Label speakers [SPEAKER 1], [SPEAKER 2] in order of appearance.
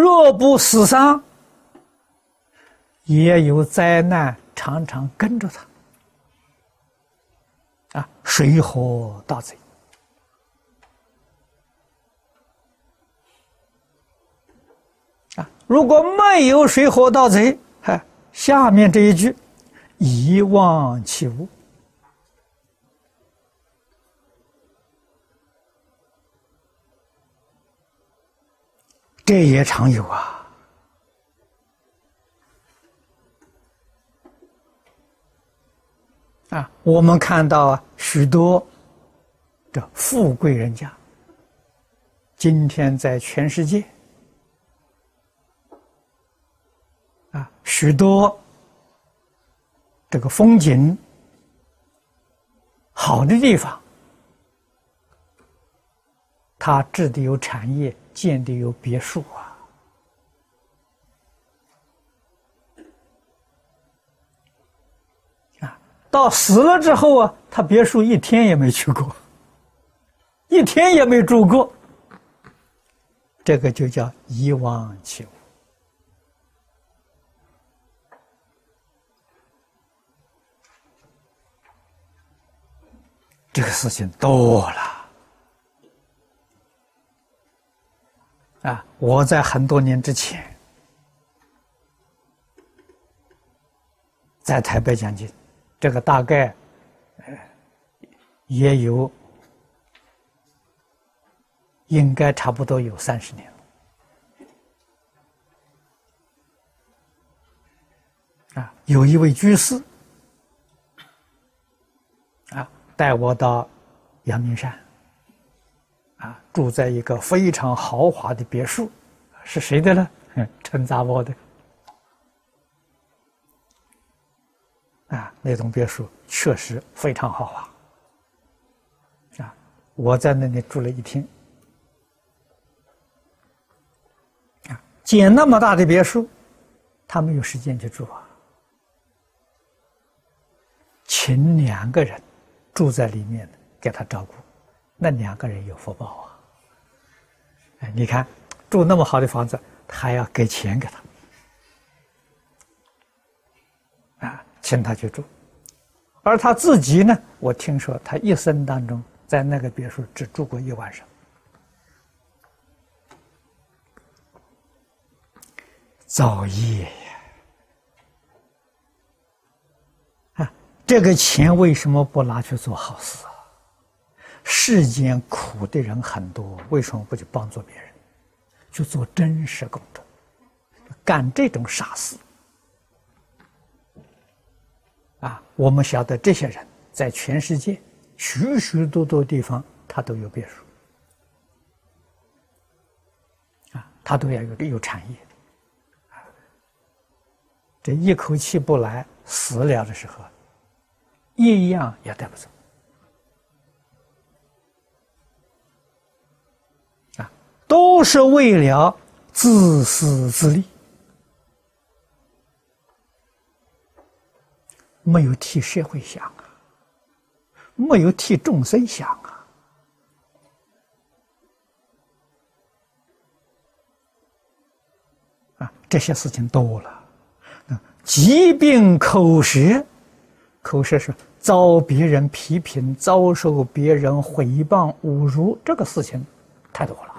[SPEAKER 1] 若不死伤，也有灾难常常跟着他。啊，水火盗贼。啊，如果没有水火盗贼，哈，下面这一句，遗忘其物。这也常有啊！啊，我们看到，许多的富贵人家，今天在全世界啊，许多这个风景好的地方，他治的有产业。建的有别墅啊！啊，到死了之后啊，他别墅一天也没去过，一天也没住过。这个就叫遗忘其物。这个事情多了。啊！我在很多年之前，在台北讲经，这个大概也有，应该差不多有三十年了。啊，有一位居士，啊，带我到阳明山。啊，住在一个非常豪华的别墅，是谁的呢？陈杂波的。啊，那栋别墅确实非常豪华。啊，我在那里住了一天。啊，建那么大的别墅，他没有时间去住啊。请两个人住在里面，给他照顾。那两个人有福报啊！哎，你看，住那么好的房子，还要给钱给他，啊，请他去住，而他自己呢，我听说他一生当中在那个别墅只住过一晚上，造业呀！啊，这个钱为什么不拿去做好事？世间苦的人很多，为什么不去帮助别人，去做真实功德，干这种傻事？啊，我们晓得这些人在全世界许许多多地方，他都有别墅，啊，他都要有有产业，这一口气不来，死了的时候，一样也带不走。都是为了自私自利，没有替社会想啊，没有替众生想啊，啊，这些事情多了，疾病口舌，口舌是遭别人批评，遭受别人诽谤、侮辱，这个事情太多了。